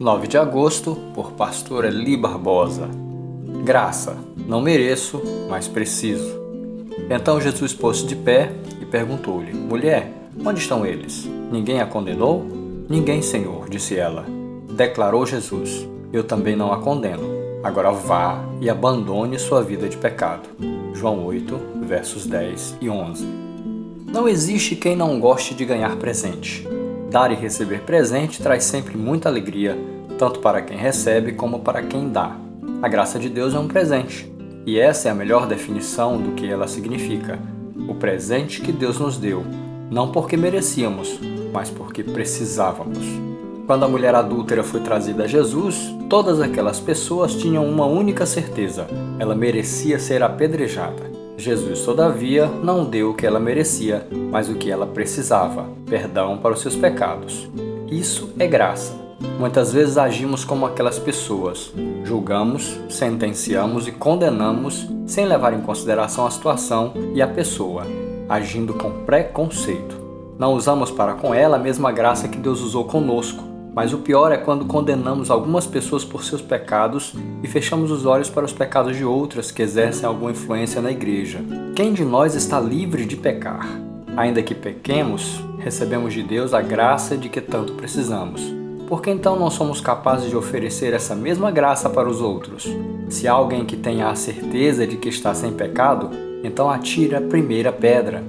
9 de agosto, por Pastor Eli Barbosa. Graça, não mereço, mas preciso. Então Jesus pôs-se de pé e perguntou-lhe: Mulher, onde estão eles? Ninguém a condenou? Ninguém, Senhor, disse ela. Declarou Jesus: Eu também não a condeno. Agora vá e abandone sua vida de pecado. João 8, versos 10 e 11. Não existe quem não goste de ganhar presente. Dar e receber presente traz sempre muita alegria, tanto para quem recebe como para quem dá. A graça de Deus é um presente, e essa é a melhor definição do que ela significa: o presente que Deus nos deu, não porque merecíamos, mas porque precisávamos. Quando a mulher adúltera foi trazida a Jesus, todas aquelas pessoas tinham uma única certeza: ela merecia ser apedrejada. Jesus, todavia, não deu o que ela merecia, mas o que ela precisava: perdão para os seus pecados. Isso é graça. Muitas vezes agimos como aquelas pessoas. Julgamos, sentenciamos e condenamos sem levar em consideração a situação e a pessoa, agindo com preconceito. Não usamos para com ela a mesma graça que Deus usou conosco, mas o pior é quando condenamos algumas pessoas por seus pecados e fechamos os olhos para os pecados de outras que exercem alguma influência na igreja. Quem de nós está livre de pecar? Ainda que pequemos, recebemos de Deus a graça de que tanto precisamos. Por que então não somos capazes de oferecer essa mesma graça para os outros? Se alguém que tenha a certeza de que está sem pecado, então atire a primeira pedra.